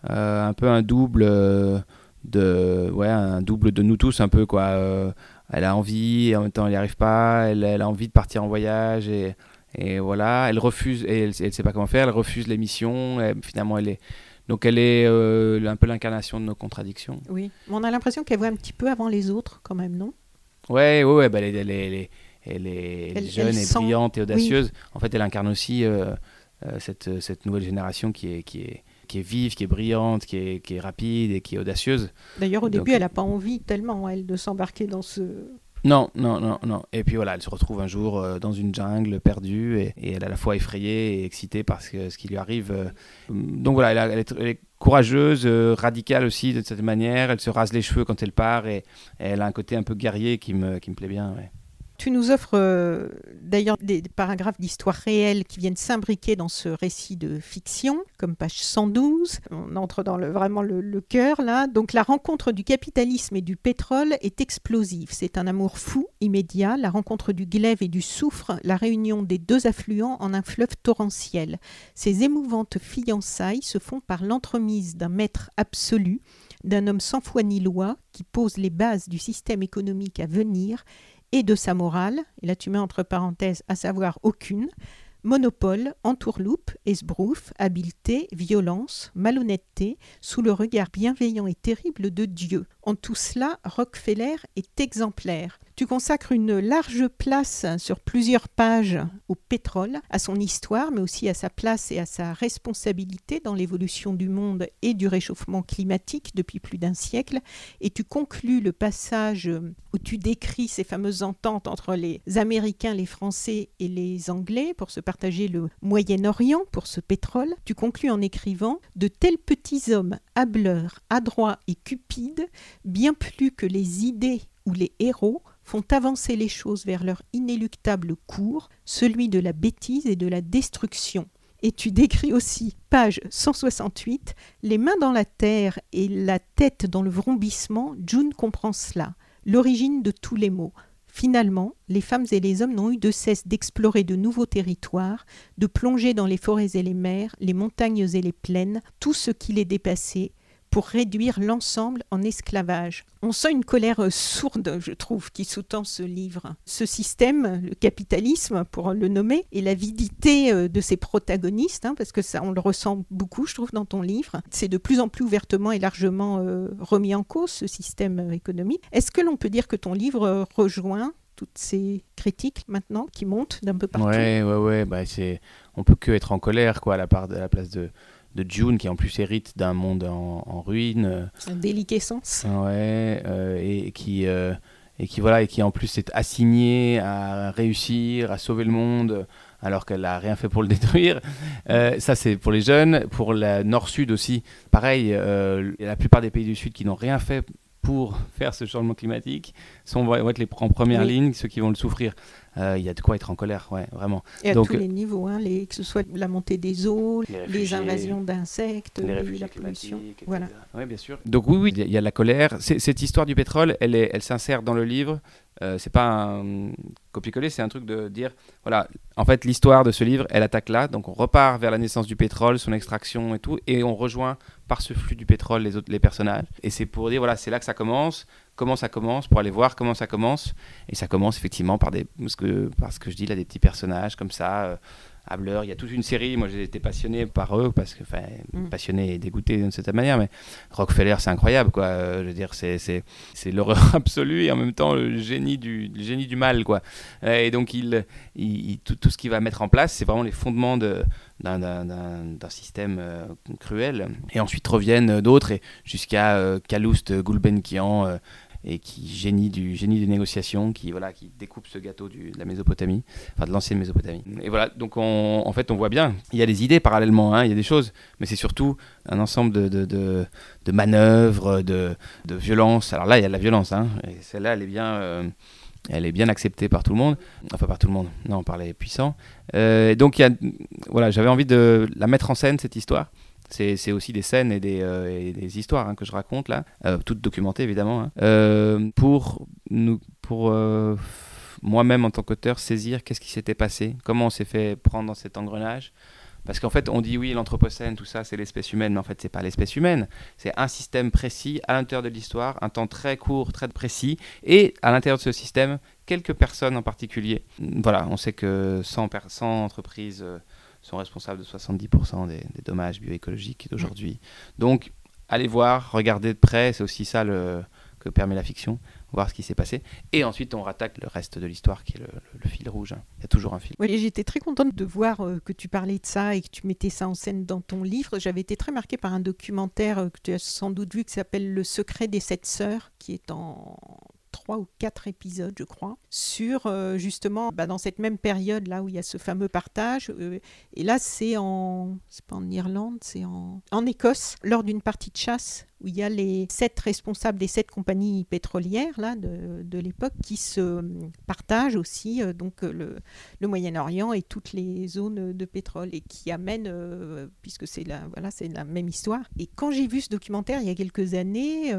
un peu un double euh, de, ouais, un double de nous tous un peu quoi. Euh, elle a envie et en même temps elle n'y arrive pas. Elle, elle a envie de partir en voyage et, et voilà, elle refuse et elle, elle sait pas comment faire. Elle refuse les missions. et finalement, elle est donc elle est euh, un peu l'incarnation de nos contradictions. Oui. Mais on a l'impression qu'elle voit un petit peu avant les autres, quand même, non? Ouais, ouais, ouais, bah, elle, est, elle, elle, jeune et brillante et audacieuse. En fait, elle incarne aussi euh, euh, cette, cette nouvelle génération qui est, qui, est, qui est vive, qui est brillante, qui est, qui est rapide et qui est audacieuse. D'ailleurs, au Donc- début, elle n'a pas envie tellement, elle, de s'embarquer dans ce... Non, non, non, non. Et puis voilà, elle se retrouve un jour euh, dans une jungle perdue et, et elle est à la fois effrayée et excitée par ce, que- ce qui lui arrive. euh. Donc voilà, elle, a- elle est, elle est courageuse, euh, radicale aussi de cette manière. Elle se rase les cheveux quand elle part et, et elle a un côté un peu guerrier qui me, qui me plaît bien. ouais. Tu nous offres euh, d'ailleurs des, paragraphes d'histoire réelle qui viennent s'imbriquer dans ce récit de fiction, comme page 112. On entre dans vraiment le, le cœur là. Donc la rencontre du capitalisme et du pétrole est explosive. C'est un amour fou, immédiat. La rencontre du glaive et du soufre, la réunion des deux affluents en un fleuve torrentiel. Ces émouvantes fiançailles se font par l'entremise d'un maître absolu, d'un homme sans foi ni loi, qui pose les bases du système économique à venir et de sa morale, et là tu mets entre parenthèses à savoir aucune, monopole, entourloupe, esbrouf, habileté, violence, malhonnêteté, sous le regard bienveillant et terrible de Dieu. En tout cela, Rockefeller est exemplaire. Tu consacres une large place sur plusieurs pages au pétrole, à son histoire, mais aussi à sa place et à sa responsabilité dans l'évolution du monde et du réchauffement climatique depuis plus d'un siècle. Et tu conclus le passage où tu décris ces fameuses ententes entre les Américains, les Français et les Anglais pour se partager le Moyen-Orient pour ce pétrole. Tu conclus en écrivant De tels petits hommes hableurs, adroits et cupides, bien plus que les idées ou les héros, font avancer les choses vers leur inéluctable cours, celui de la bêtise et de la destruction. Et tu décris aussi, page 168, les mains dans la terre et la tête dans le vrombissement, June comprend cela, l'origine de tous les maux. Finalement, les femmes et les hommes n'ont eu de cesse d'explorer de nouveaux territoires, de plonger dans les forêts et les mers, les montagnes et les plaines, tout ce qui les dépassait, pour réduire l'ensemble en esclavage. On sent une colère sourde, je trouve, qui sous-tend ce livre. Ce système, le capitalisme, pour le nommer, et l'avidité euh, de ses protagonistes, hein, parce que ça, on le ressent beaucoup, je trouve, dans ton livre. C'est de plus en plus ouvertement et largement euh, remis en cause, ce système euh, économique. Est-ce que l'on peut dire que ton livre rejoint toutes ces critiques maintenant qui montent d'un peu partout? Ouais, ouais, ouais. Bah. On peut que être en colère quoi, à la place de, de June, qui en plus hérite d'un monde en, en ruine. Un déliquescence Ouais, euh, et, qui euh, et qui voilà et qui en plus est assignée à réussir, à sauver le monde, alors qu'elle n'a rien fait pour le détruire. Euh, ça c'est pour les jeunes, pour la Nord-Sud aussi. Pareil, euh, la plupart des pays du Sud qui n'ont rien fait pour faire ce changement climatique sont vont être les en première Oui. ligne, ceux qui vont le souffrir. Euh, Il y a de quoi être en colère, ouais, vraiment. Et à Donc, tous les niveaux, hein, les- que ce soit la montée des eaux, Les invasions d'insectes, les les- réfugiés la pollution. Voilà. Oui, bien sûr. Donc oui, oui, il y a- la colère. C'est- Cette histoire du pétrole, elle, est, elle s'insère dans le livre. Euh, c'est pas un copier-coller, c'est un truc de dire, voilà, en fait, l'histoire de ce livre, elle attaque là. Donc on repart vers la naissance du pétrole, son extraction et tout, et on rejoint par ce flux du pétrole les autres, les personnages. Et c'est pour dire, voilà, c'est là que ça commence. Comment ça commence Pour aller voir comment ça commence. Et ça commence effectivement par des, parce que, parce que je dis là, des petits personnages comme ça. euh, Hableur, il y a toute une série. Moi, j'ai été passionné par eux parce que, enfin, Mm. passionné et dégoûté d'une certaine manière, mais Rockefeller, c'est incroyable, quoi. Euh, je veux dire, c'est, l'horreur absolue et en même temps le génie du, le génie du mal, quoi. Euh, Et donc, il, il- il- tout, tout ce qu'il va mettre en place, c'est vraiment les fondements de, d'un, système euh, cruel. Et ensuite reviennent d'autres, et jusqu'à euh, Calouste Gulbenkian. Et qui génie du génie des négociations, qui voilà, qui découpe ce gâteau de la Mésopotamie, enfin de l'ancienne Mésopotamie. Et voilà, donc on, en fait on voit bien, il y a des idées parallèlement, hein, il y a des choses, mais c'est surtout un ensemble de, de, de, manœuvres, de, de violence. Alors là, il y a de la violence, hein, et celle-là, elle est bien, euh, elle est bien acceptée par tout le monde, enfin par tout le monde, non, par les puissants. Euh, donc, y a, voilà, j'avais envie de la mettre en scène, cette histoire. C'est aussi des scènes et des, euh, histoires hein, que je raconte là, euh, toutes documentées évidemment, hein. Euh, pour, nous, pour moi-même en tant qu'auteur saisir qu'est-ce qui s'était passé, comment on s'est fait prendre dans cet engrenage. Parce qu'en fait, on dit oui, l'anthropocène, tout ça, c'est l'espèce humaine, mais en fait, c'est pas l'espèce humaine. C'est un système précis à l'intérieur de l'histoire, un temps très court, très précis, et à l'intérieur de ce système, quelques personnes en particulier. Voilà, on sait que 100, 100 entreprises sont responsables de 70% des, des, dommages bioécologiques d'aujourd'hui. Donc, allez voir, regardez de près, c'est aussi ça le, que permet la fiction, voir ce qui s'est passé. Et ensuite, on rattaque le reste de l'histoire qui est le, fil rouge. Il y a toujours un fil. Oui, j'étais très contente de voir euh, que tu parlais de ça et que tu mettais ça en scène dans ton livre. J'avais été très marquée par un documentaire euh, que tu as sans doute vu qui s'appelle Le secret des sept sœurs, qui est en trois ou quatre épisodes, je crois, sur euh, justement bah, dans cette même période là où il y a ce fameux partage. Euh, et là, c'est en, pas en Irlande, c'est en, en Écosse, lors d'une partie de chasse où il y a les sept responsables des sept compagnies pétrolières là, de, de l'époque qui se partagent aussi euh, donc le, le Moyen-Orient et toutes les zones de pétrole et qui amènent, puisque c'est la, voilà, c'est la même histoire. Et quand j'ai vu ce documentaire il y a quelques années,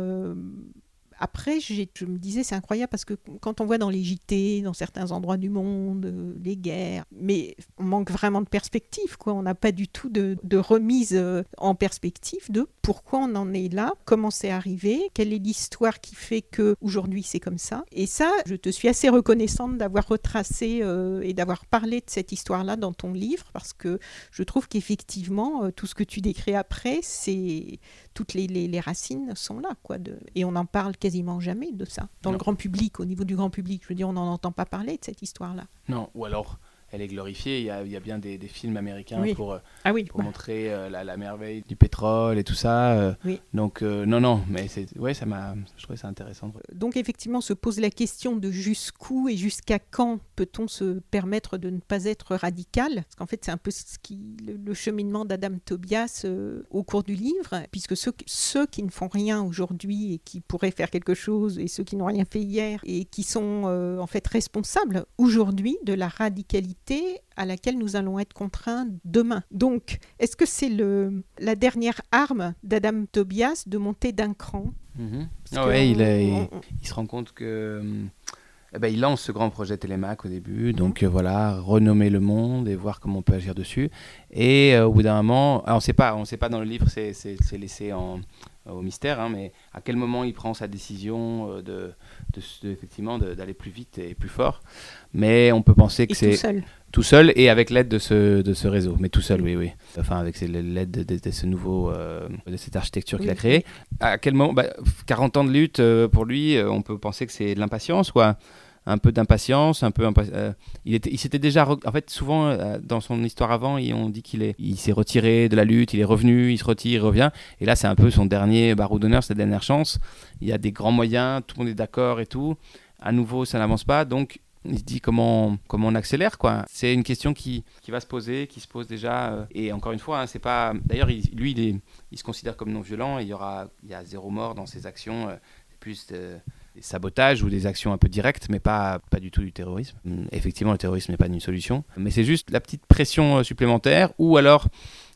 après, je me disais, c'est incroyable parce que quand on voit dans les JT, dans certains endroits du monde, euh, les guerres, mais on manque vraiment de perspective, quoi. On n'a pas du tout de, remise euh, en perspective de pourquoi on en est là, comment c'est arrivé, quelle est l'histoire qui fait que aujourd'hui c'est comme ça. Et ça, je te suis assez reconnaissante d'avoir retracé euh, et d'avoir parlé de cette histoire-là dans ton livre parce que je trouve qu'effectivement, tout ce que tu décris après, toutes les, racines sont là, quoi. Et on n'en parle quasiment jamais de ça. Dans non. le grand public, au niveau du grand public, je veux dire, on n'en entend pas parler de cette histoire-là. Non, ou alors elle est glorifiée. Il y a, il y a bien des, des, films américains oui. pour, ah oui, pour bah. montrer euh, la, la, merveille du pétrole et tout ça. Euh, oui. Donc, euh, non, non, mais ouais, ça m'a, je trouvais ça intéressant. Donc, effectivement, se pose la question de jusqu'où et jusqu'à quand peut-on se permettre de ne pas être radical? Parce qu'en fait, c'est un peu ce qui, le, le cheminement d'Adam Tobias euh, au cours du livre, puisque ceux, ceux qui ne font rien aujourd'hui et qui pourraient faire quelque chose, et ceux qui n'ont rien fait hier et qui sont euh, en fait responsables aujourd'hui de la radicalité à laquelle nous allons être contraints demain. Donc, est-ce que c'est le, la dernière arme d'Adam Tobias de monter d'un cran? Mm -hmm. ah ouais, il, se rend compte que... Eh ben, il lance ce grand projet Télémac au début, donc euh, voilà, renommer le monde et voir comment on peut agir dessus. Et euh, au bout d'un moment, alors on on sait pas dans le livre, c'est laissé en, au mystère, hein, mais à quel moment il prend sa décision euh, de, de, de effectivement d'aller plus vite et plus fort. Mais on peut penser que c'est tout seul. tout seul et avec l'aide de ce, de ce réseau. Mais tout seul, oui, oui. Enfin, avec l'aide de, ce nouveau, euh, de cette architecture oui. qu'il a créée. À quel moment bah, 40 ans de lutte euh, pour lui, euh, on peut penser que c'est de l'impatience, quoi un peu d'impatience, un peu euh, il était, il s'était déjà en fait souvent euh, dans son histoire avant, il, on dit qu'il est il s'est retiré de la lutte, il est revenu, il se retire, il revient et là c'est un peu son dernier barreau d'honneur, sa dernière chance. Il y a des grands moyens, tout le monde est d'accord et tout. À nouveau, ça n'avance pas donc il se dit comment, comment on accélère quoi. C'est une question qui, qui, va se poser, qui se pose déjà. Euh, et encore une fois, hein, c'est pas. D'ailleurs, lui, il se considère comme non violent. il y aura, il y a zéro mort dans ses actions. Euh, plus de, des sabotages ou des actions un peu directes, mais pas, pas du tout du terrorisme. Effectivement, le terrorisme n'est pas une solution, mais c'est juste la petite pression euh, supplémentaire, ou alors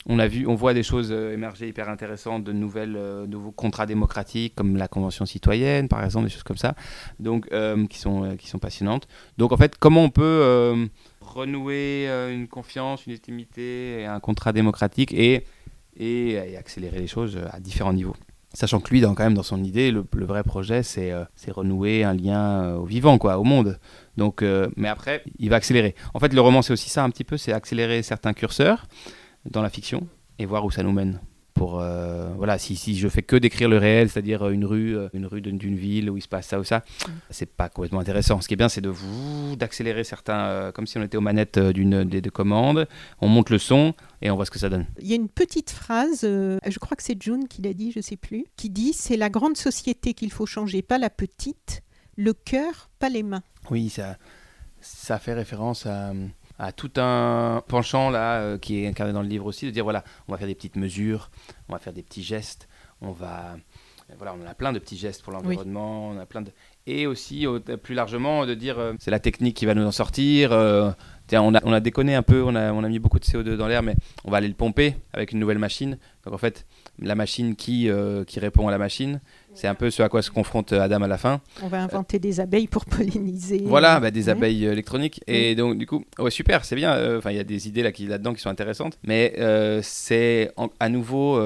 on a vu, on voit des choses euh, émerger hyper intéressantes, de nouvelles, euh, nouveaux contrats démocratiques comme la convention citoyenne, par exemple, des choses comme ça, donc qui sont qui sont passionnantes. Donc en fait, comment on peut renouer une confiance, une légitimité, un contrat démocratique et, et accélérer les choses à différents niveaux? Sachant que lui, dans, quand même, dans son idée, le, vrai projet, c'est euh, renouer un lien euh, au vivant, quoi, au monde. Donc, euh, mais après, il va accélérer. En fait, le roman, c'est aussi ça un petit peu, c'est accélérer certains curseurs dans la fiction et voir où ça nous mène pour euh, voilà si, si je fais que décrire le réel c'est-à-dire une rue une rue d'une ville où il se passe ça ou ça mmh. c'est pas complètement intéressant. Ce qui est bien c'est de vous d'accélérer certains euh, comme si on était aux manettes d'une des deux commandes. On monte le son et on voit ce que ça donne. Il y a une petite phrase euh, je crois que c'est June qui l'a dit je sais plus qui dit c'est la grande société qu'il faut changer pas la petite. Le cœur pas les mains oui ça ça fait référence à à tout un penchant là euh, qui est incarné dans le livre aussi de dire voilà on va faire des petites mesures on va faire des petits gestes on va voilà on a plein de petits gestes pour l'environnement oui. on a plein de et aussi plus largement de dire c'est la technique qui va nous en sortir. on, a, on a déconné un peu, on a, on a mis beaucoup de CO2 dans l'air, mais on va aller le pomper avec une nouvelle machine. Donc en fait, la machine qui, qui répond à la machine, c'est un peu ce à quoi se confronte Adam à la fin. On va inventer des abeilles pour polliniser. Voilà, bah, des abeilles électroniques. Et donc, du coup, ouais, super, c'est bien. Enfin, il y a des idées là, qui, là-dedans qui sont intéressantes. Mais c'est à nouveau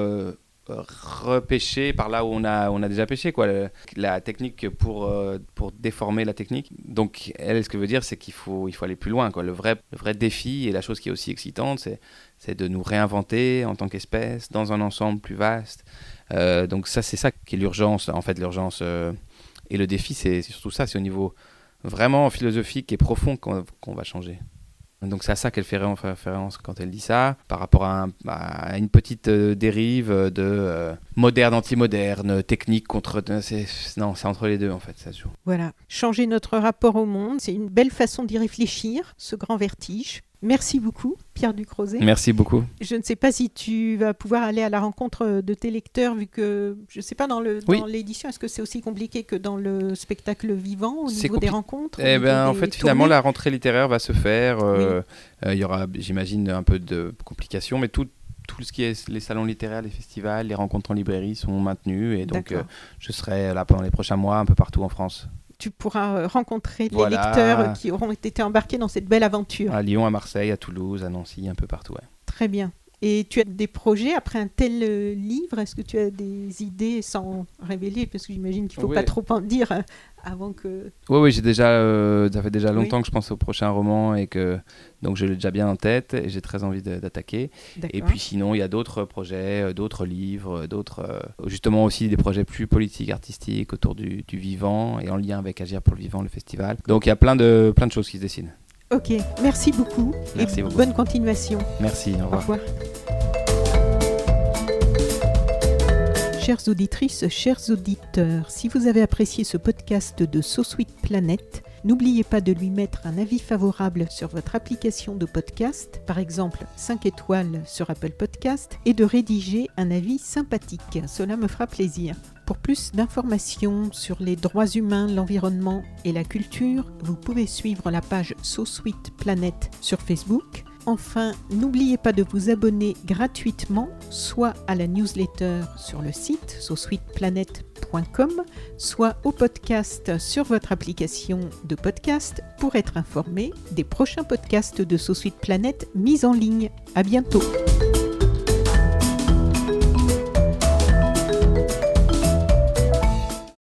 repêcher par là où on a, on a déjà pêché, quoi. la technique pour, euh, pour déformer la technique. Donc, elle, ce que veut dire, c'est qu'il faut, il faut aller plus loin, quoi. Le vrai, le vrai défi et la chose qui est aussi excitante, c'est, c'est de nous réinventer en tant qu'espèce dans un ensemble plus vaste. Euh, donc, ça, c'est ça qui est l'urgence, en fait, l'urgence. Euh, et le défi, c'est, surtout ça, c'est au niveau vraiment philosophique et profond qu'on va changer. Donc c'est à ça qu'elle fait référence quand elle dit ça, par rapport à, une petite euh, dérive de moderne anti-moderne, technique contre... Non, c'est entre les deux en fait, ça se joue. Voilà, changer notre rapport au monde, c'est une belle façon d'y réfléchir, ce grand vertige. Merci beaucoup, Pierre Ducrozet. Merci beaucoup. Je ne sais pas si tu vas pouvoir aller à la rencontre de tes lecteurs, vu que, je ne sais pas, dans l'édition, est-ce que c'est aussi compliqué que dans le spectacle vivant, au niveau des rencontres Eh bien, en fait, finalement, la rentrée littéraire va se faire. Euh, euh, il y aura, j'imagine, un peu de complications, mais tout, tout ce qui est les salons littéraires, les festivals, les rencontres en librairie sont maintenus. Et donc, euh, je serai là pendant les prochains mois, un peu partout en France tu pourras euh, rencontrer les lecteurs qui auront été embarqués dans cette belle aventure. À Lyon, à Marseille, à Toulouse, à Nancy, un peu partout. Très bien. Et tu as des projets après un tel euh, livre? Est-ce que tu as des idées sans révéler? Parce que j'imagine qu'il ne faut pas trop en dire euh, avant que. Oui, oui, j'ai déjà, euh, ça fait déjà longtemps que je pense au prochain roman et que donc je l'ai déjà bien en tête et j'ai très envie d'attaquer. Et puis sinon, il y a d'autres projets, d'autres livres, d'autres, justement aussi des projets plus politiques, artistiques autour du, du, vivant et en lien avec Agir pour le vivant, le festival. Donc il y a plein de, plein de choses qui se dessinent. Ok, merci beaucoup. Merci et Bonne continuation. Merci, au revoir. Au revoir. Chères auditrices, chers auditeurs, si vous avez apprécié ce podcast de So Sweet Planet, n'oubliez pas de lui mettre un avis favorable sur votre application de podcast, par exemple 5 étoiles sur Apple Podcast, et de rédiger un avis sympathique. Cela me fera plaisir. Pour plus d'informations sur les droits humains, l'environnement et la culture, vous pouvez suivre la page So Sweet Planet sur Facebook. Enfin, n'oubliez pas de vous abonner gratuitement, soit à la newsletter sur le site sosweetplanet.com, soit au podcast sur votre application de podcast pour être informé des prochains podcasts de So Sweet Planet mis en ligne. À bientôt!